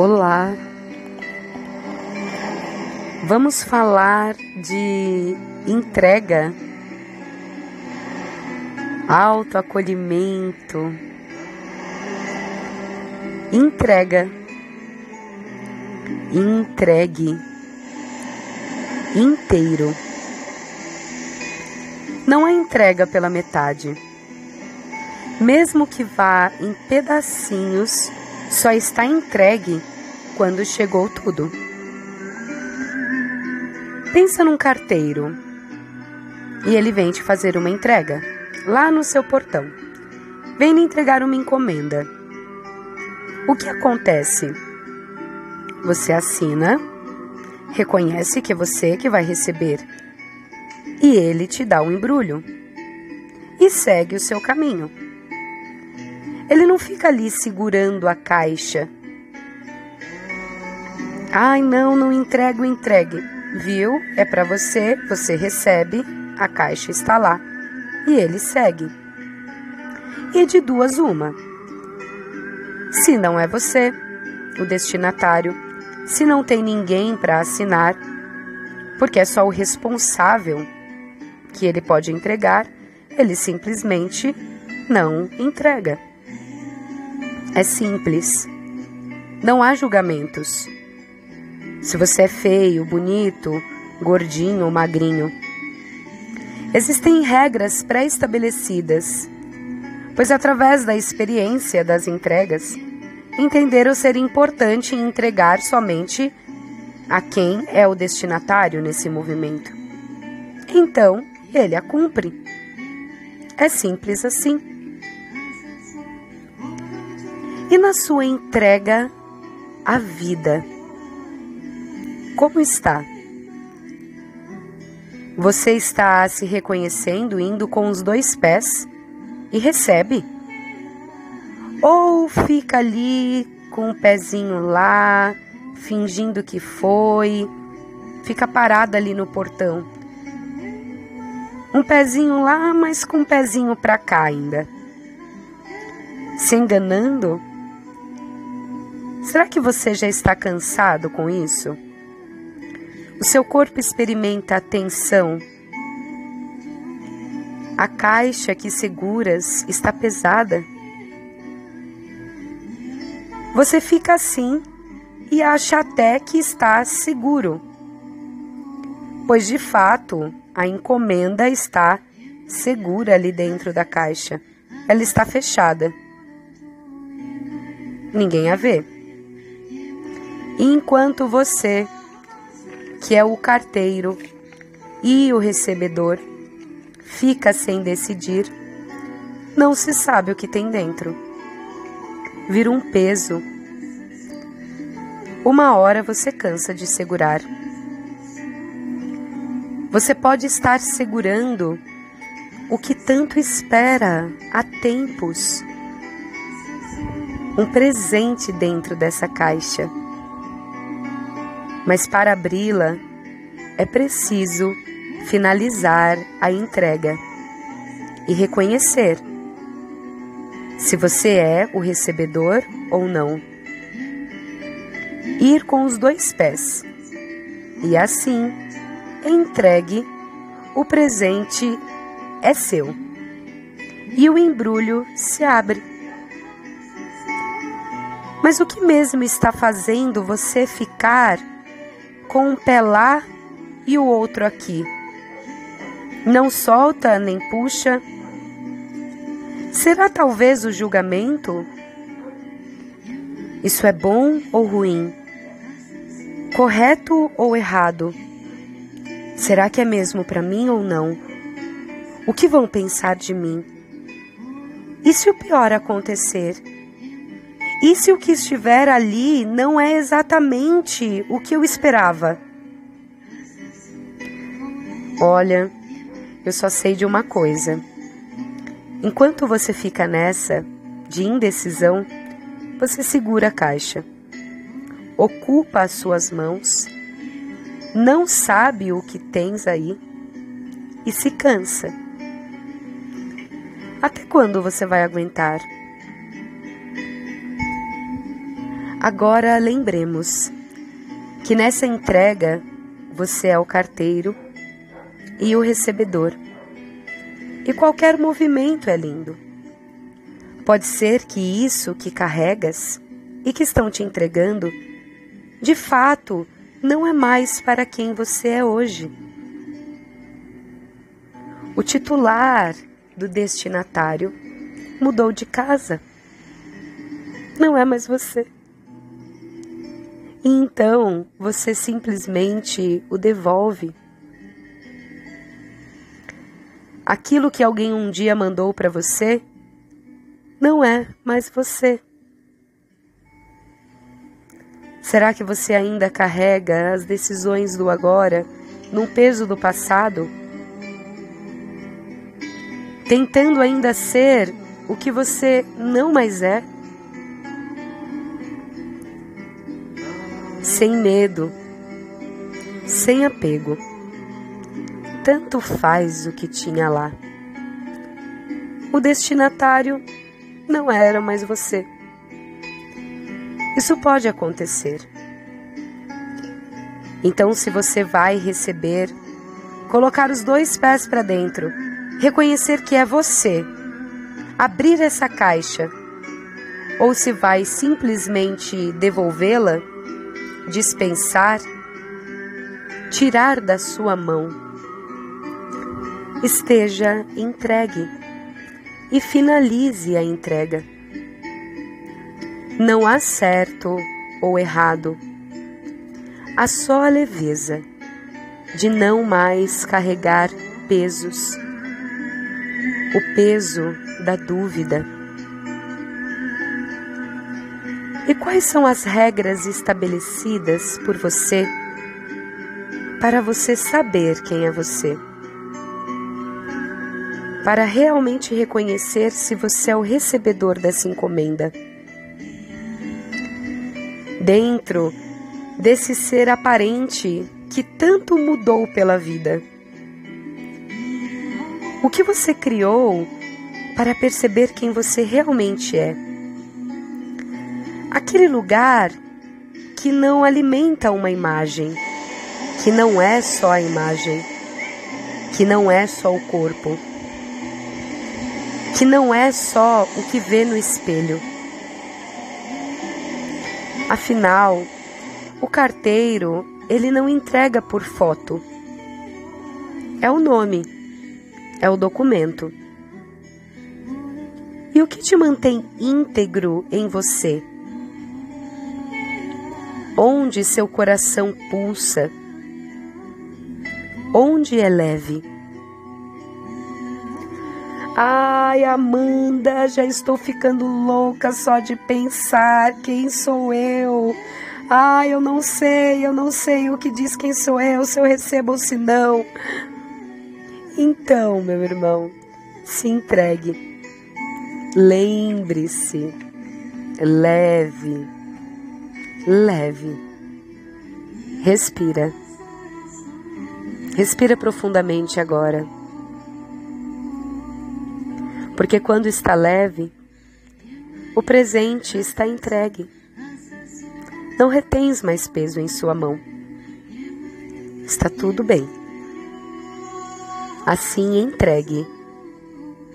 Olá. Vamos falar de entrega, autoacolhimento, entrega, entregue, inteiro. Não é entrega pela metade. Mesmo que vá em pedacinhos, só está entregue quando chegou tudo. Pensa num carteiro e ele vem te fazer uma entrega lá no seu portão. Vem lhe entregar uma encomenda. O que acontece? Você assina, reconhece que é você que vai receber e ele te dá o um embrulho e segue o seu caminho. Ele não fica ali segurando a caixa. Ai, não, não entrego, entregue. Viu? É para você, você recebe, a caixa está lá. E ele segue. E de duas uma. Se não é você, o destinatário, se não tem ninguém para assinar, porque é só o responsável que ele pode entregar, ele simplesmente não entrega. É simples. Não há julgamentos. Se você é feio, bonito, gordinho ou magrinho. Existem regras pré-estabelecidas, pois através da experiência das entregas, entenderam ser importante entregar somente a quem é o destinatário nesse movimento. Então, ele a cumpre. É simples assim. E na sua entrega à vida, como está? Você está se reconhecendo indo com os dois pés e recebe? Ou fica ali com o pezinho lá, fingindo que foi, fica parada ali no portão? Um pezinho lá, mas com um pezinho para cá ainda. Se enganando Será que você já está cansado com isso? O seu corpo experimenta a tensão. A caixa que seguras está pesada. Você fica assim e acha até que está seguro, pois de fato a encomenda está segura ali dentro da caixa. Ela está fechada. Ninguém a vê. Enquanto você, que é o carteiro e o recebedor, fica sem decidir, não se sabe o que tem dentro. Vira um peso. Uma hora você cansa de segurar. Você pode estar segurando o que tanto espera há tempos. Um presente dentro dessa caixa mas para abri-la é preciso finalizar a entrega e reconhecer se você é o recebedor ou não. Ir com os dois pés e assim entregue o presente é seu e o embrulho se abre. Mas o que mesmo está fazendo você ficar com um pé lá e o outro aqui. Não solta nem puxa. Será talvez o julgamento? Isso é bom ou ruim? Correto ou errado? Será que é mesmo para mim ou não? O que vão pensar de mim? E se o pior acontecer? E se o que estiver ali não é exatamente o que eu esperava? Olha, eu só sei de uma coisa. Enquanto você fica nessa de indecisão, você segura a caixa, ocupa as suas mãos, não sabe o que tens aí e se cansa. Até quando você vai aguentar? Agora lembremos que nessa entrega você é o carteiro e o recebedor. E qualquer movimento é lindo. Pode ser que isso que carregas e que estão te entregando, de fato, não é mais para quem você é hoje. O titular do destinatário mudou de casa. Não é mais você. E então você simplesmente o devolve. Aquilo que alguém um dia mandou para você não é mais você. Será que você ainda carrega as decisões do agora num peso do passado? Tentando ainda ser o que você não mais é? Sem medo, sem apego. Tanto faz o que tinha lá. O destinatário não era mais você. Isso pode acontecer. Então, se você vai receber, colocar os dois pés para dentro, reconhecer que é você, abrir essa caixa, ou se vai simplesmente devolvê-la, dispensar, tirar da sua mão, esteja entregue e finalize a entrega. Não há certo ou errado. Há só a leveza de não mais carregar pesos. O peso da dúvida. E quais são as regras estabelecidas por você para você saber quem é você? Para realmente reconhecer se você é o recebedor dessa encomenda dentro desse ser aparente que tanto mudou pela vida? O que você criou para perceber quem você realmente é? Aquele lugar que não alimenta uma imagem, que não é só a imagem, que não é só o corpo, que não é só o que vê no espelho Afinal, o carteiro, ele não entrega por foto. É o nome, é o documento. E o que te mantém íntegro em você? Onde seu coração pulsa? Onde é leve? Ai, Amanda, já estou ficando louca só de pensar quem sou eu. Ai, eu não sei, eu não sei o que diz quem sou eu, se eu recebo ou se não. Então, meu irmão, se entregue. Lembre-se, leve, leve. Respira. Respira profundamente agora. Porque quando está leve, o presente está entregue. Não retens mais peso em sua mão. Está tudo bem. Assim entregue,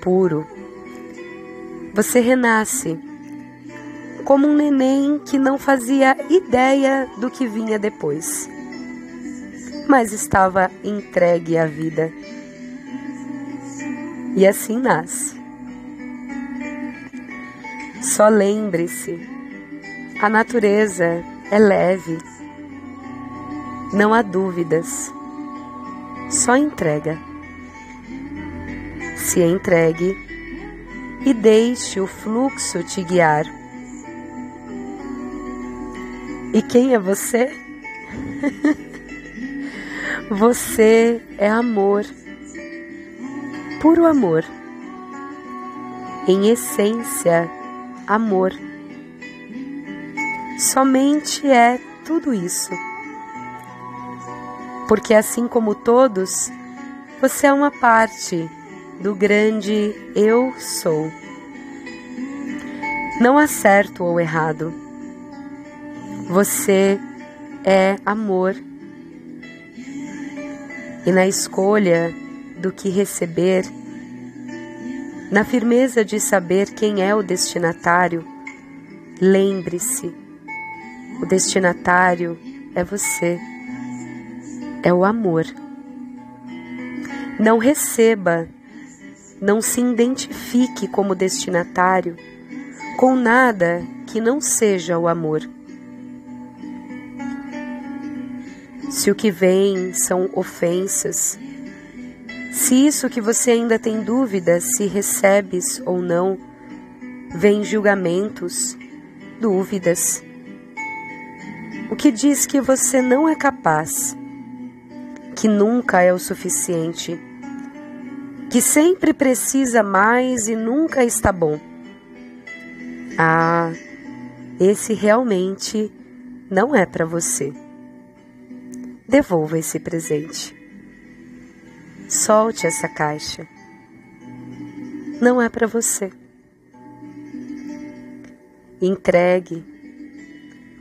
puro. Você renasce como um neném que não fazia ideia do que vinha depois, mas estava entregue à vida. E assim nasce. Só lembre-se: a natureza é leve, não há dúvidas, só entrega. Se entregue e deixe o fluxo te guiar. E quem é você? você é amor, puro amor. Em essência, amor. Somente é tudo isso. Porque assim como todos, você é uma parte do grande Eu sou. Não há certo ou errado. Você é amor. E na escolha do que receber, na firmeza de saber quem é o destinatário, lembre-se: o destinatário é você, é o amor. Não receba, não se identifique como destinatário com nada que não seja o amor. Se o que vem são ofensas, se isso que você ainda tem dúvidas se recebes ou não, vem julgamentos, dúvidas. O que diz que você não é capaz, que nunca é o suficiente, que sempre precisa mais e nunca está bom. Ah, esse realmente não é para você. Devolva esse presente. Solte essa caixa. Não é para você. Entregue,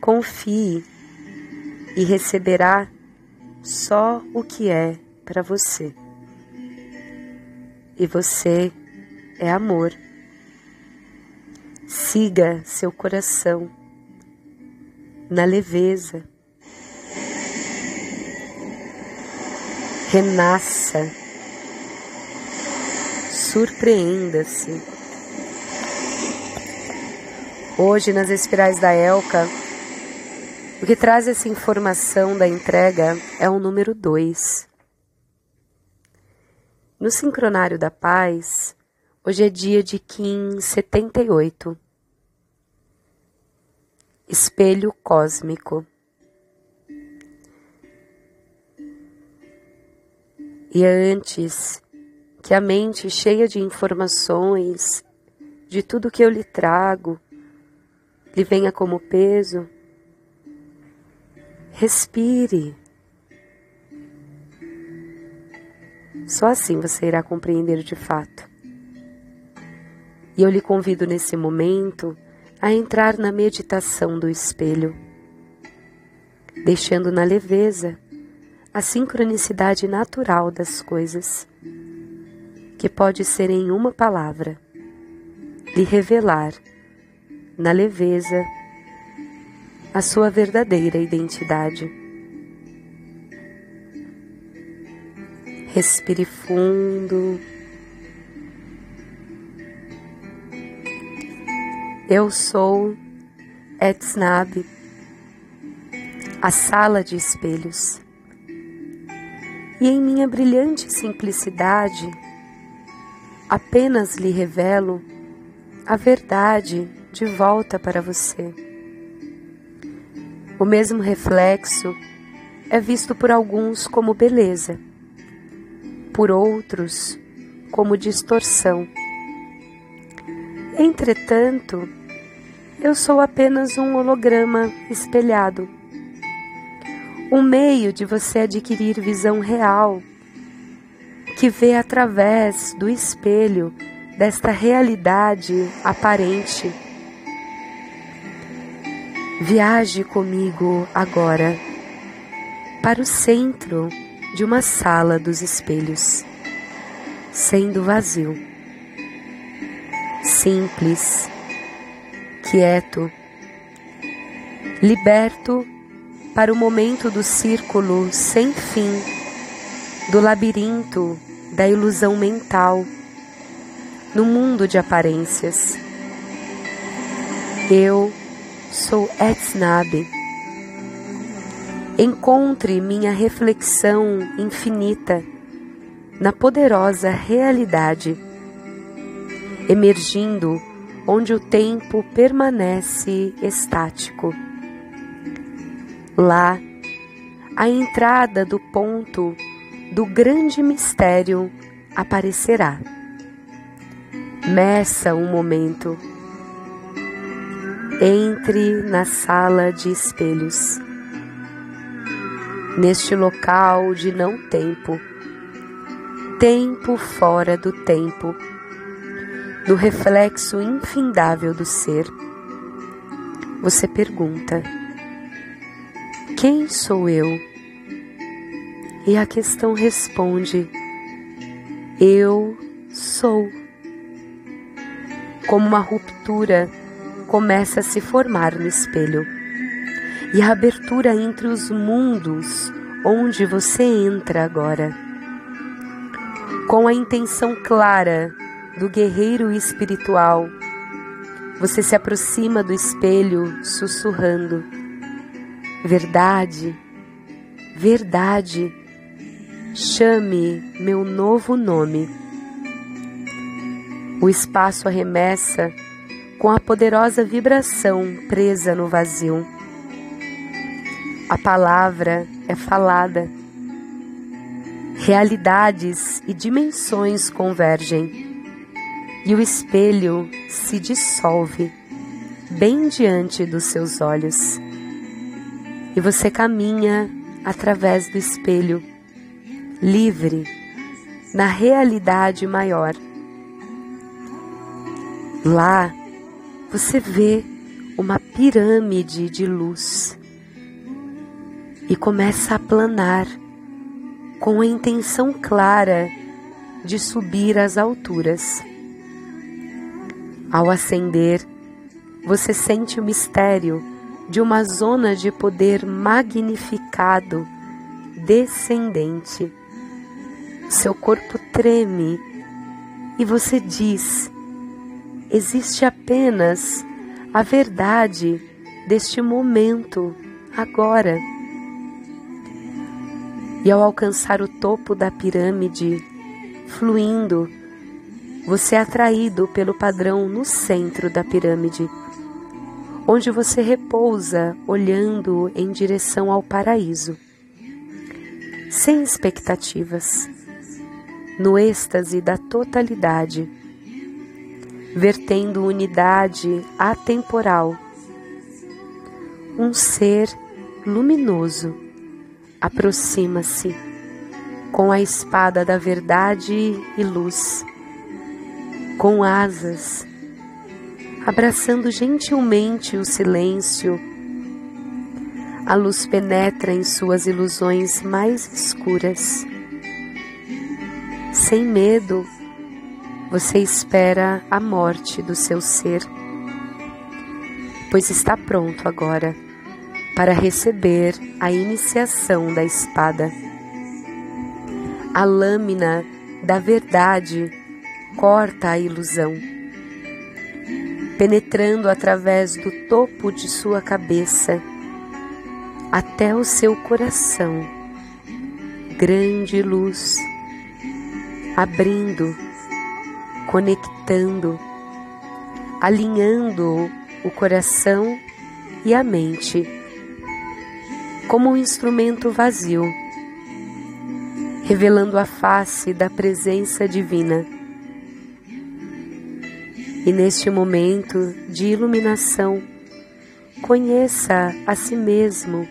confie e receberá só o que é para você. E você é amor. Siga seu coração na leveza renasça, surpreenda-se. Hoje, nas espirais da Elka, o que traz essa informação da entrega é o número 2. No sincronário da paz, hoje é dia de Kim 78. Espelho cósmico. E antes que a mente cheia de informações, de tudo que eu lhe trago, lhe venha como peso, respire. Só assim você irá compreender de fato. E eu lhe convido nesse momento a entrar na meditação do espelho, deixando na leveza a sincronicidade natural das coisas, que pode ser em uma palavra, lhe revelar, na leveza, a sua verdadeira identidade. Respire fundo. Eu sou Etznab, a sala de espelhos e em minha brilhante simplicidade apenas lhe revelo a verdade de volta para você. O mesmo reflexo é visto por alguns como beleza, por outros como distorção. Entretanto, eu sou apenas um holograma espelhado um meio de você adquirir visão real, que vê através do espelho desta realidade aparente. Viaje comigo agora para o centro de uma sala dos espelhos, sendo vazio, simples, quieto, liberto para o momento do círculo sem fim, do labirinto da ilusão mental, no mundo de aparências. Eu sou Etznab. Encontre minha reflexão infinita na poderosa realidade, emergindo onde o tempo permanece estático Lá, a entrada do ponto do grande mistério aparecerá. Meça um momento. Entre na sala de espelhos. Neste local de não tempo, tempo fora do tempo, no reflexo infindável do ser, você pergunta: Quem sou eu? E a questão responde: Eu sou. Como uma ruptura começa a se formar no espelho. E a abertura entre os mundos onde você entra agora. Com a intenção clara do guerreiro espiritual, você se aproxima do espelho sussurrando: Verdade, verdade, chame meu novo nome. O espaço arremessa com a poderosa vibração presa no vazio. A palavra é falada. Realidades e dimensões convergem e o espelho se dissolve bem diante dos seus olhos. E você caminha através do espelho, livre, na realidade maior Lá você vê uma pirâmide de luz e começa a planar com a intenção clara de subir às alturas. Ao ascender, você sente o mistério de uma zona de poder magnificado, descendente. Seu corpo treme e você diz: existe apenas a verdade deste momento, agora. E ao alcançar o topo da pirâmide, fluindo, você é atraído pelo padrão no centro da pirâmide, onde você repousa olhando em direção ao paraíso, sem expectativas, no êxtase da totalidade vertendo unidade atemporal. Um ser luminoso aproxima-se com a espada da verdade e luz, com asas, abraçando gentilmente o silêncio. A luz penetra em suas ilusões mais escuras. Sem medo, você espera a morte do seu ser, pois está pronto agora para receber a iniciação da espada. A lâmina da verdade corta a ilusão, penetrando através do topo de sua cabeça até o seu coração. Grande luz, abrindo conectando, alinhando o coração e a mente como um instrumento vazio, revelando a face da presença divina. E neste momento de iluminação, conheça a si mesmo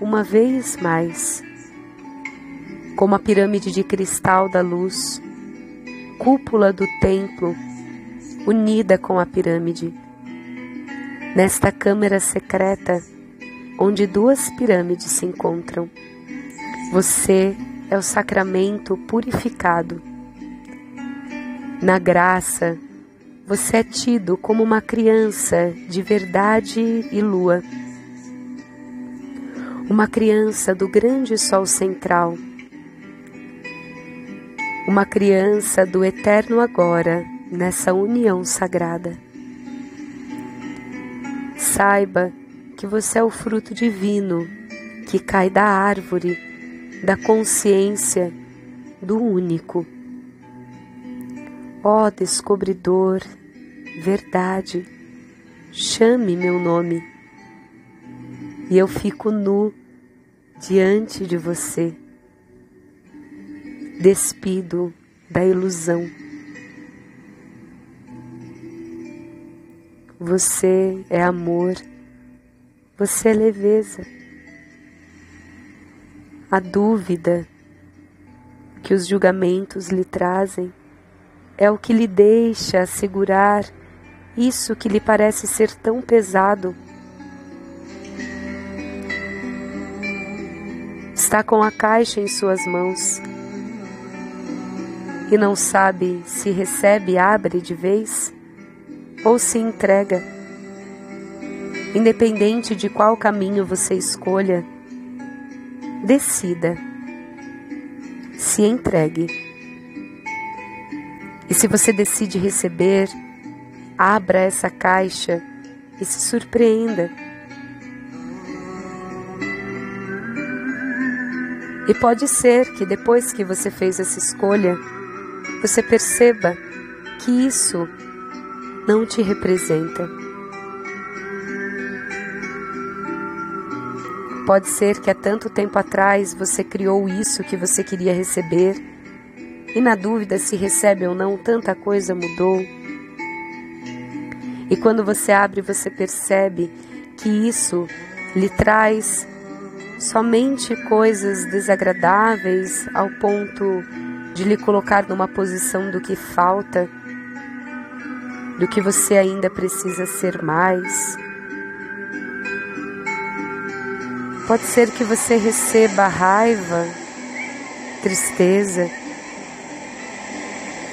uma vez mais, como a pirâmide de cristal da luz cúpula do templo, unida com a pirâmide. Nesta câmara secreta, onde duas pirâmides se encontram, você é o sacramento purificado. Na graça, você é tido como uma criança de verdade e lua, uma criança do grande sol central uma criança do eterno agora nessa união sagrada. Saiba que você é o fruto divino que cai da árvore da consciência do único. Ó descobridor, verdade, chame meu nome e eu fico nu diante de você despido da ilusão. Você é amor, você é leveza. A dúvida que os julgamentos lhe trazem é o que lhe deixa segurar isso que lhe parece ser tão pesado. está com a caixa em suas mãos e não sabe se recebe abre de vez ou se entrega. Independente de qual caminho você escolha, decida, se entregue. E se você decide receber, abra essa caixa e se surpreenda. E pode ser que depois que você fez essa escolha, você perceba que isso não te representa. Pode ser que há tanto tempo atrás você criou isso que você queria receber e, na dúvida se recebe ou não, tanta coisa mudou. E quando você abre, você percebe que isso lhe traz somente coisas desagradáveis ao ponto de lhe colocar numa posição do que falta, do que você ainda precisa ser mais. Pode ser que você receba raiva, tristeza.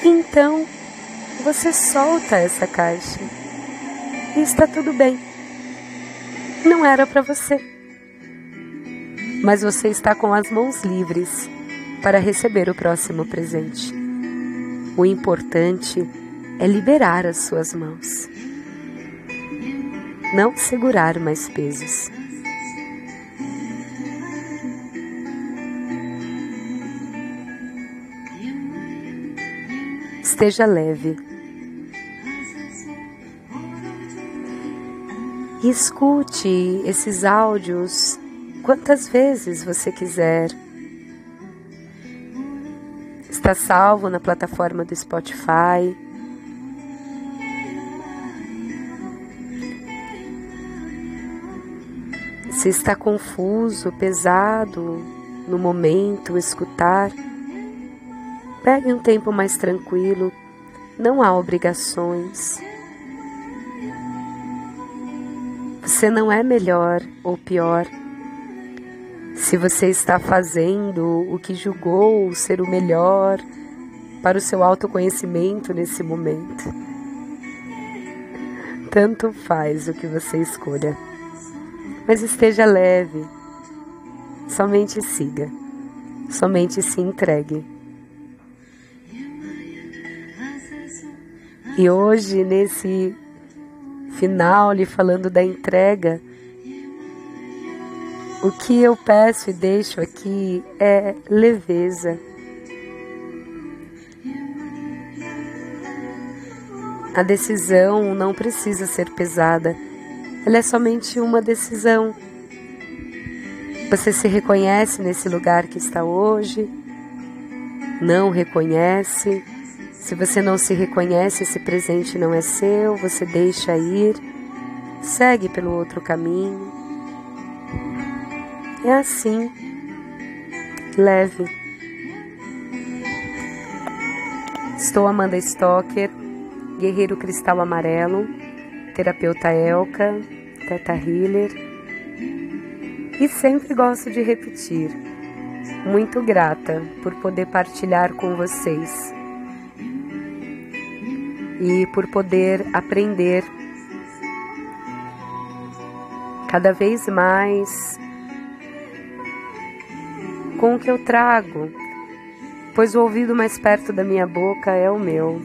Então, você solta essa caixa. E está tudo bem. Não era para você. Mas você está com as mãos livres para receber o próximo presente. O importante é liberar as suas mãos, não segurar mais pesos. Esteja leve. E escute esses áudios quantas vezes você quiser Está salvo na plataforma do Spotify. Se está confuso, pesado no momento, escutar, pegue um tempo mais tranquilo, não há obrigações. Você não é melhor ou pior se você está fazendo o que julgou ser o melhor para o seu autoconhecimento nesse momento. Tanto faz o que você escolha, mas esteja leve, somente siga, somente se entregue. E hoje, nesse final, lhe falando da entrega, o que eu peço e deixo aqui é leveza. A decisão não precisa ser pesada, ela é somente uma decisão. Você se reconhece nesse lugar que está hoje? Não reconhece? Se você não se reconhece, esse presente não é seu, você deixa ir, segue pelo outro caminho. É assim, leve. Estou Amanda Stocker, guerreiro cristal amarelo, terapeuta Elka, teta healer. E sempre gosto de repetir, muito grata por poder partilhar com vocês e por poder aprender cada vez mais com o que eu trago, pois o ouvido mais perto da minha boca é o meu.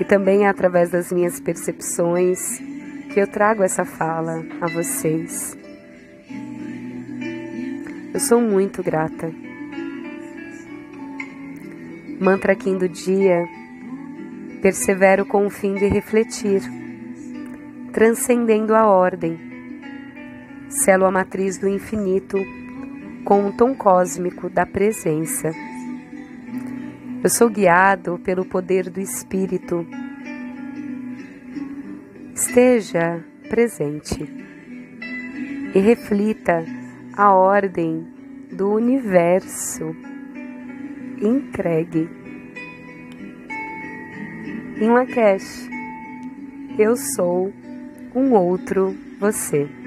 E também é através das minhas percepções que eu trago essa fala a vocês. Eu sou muito grata. Mantra Kim do dia. Persevero com o fim de refletir, transcendendo a ordem selo a matriz do infinito com o tom cósmico da presença. Eu sou guiado pelo poder do Espírito. Esteja presente e reflita a ordem do universo. Entregue. Em Lakesh, eu sou um outro você.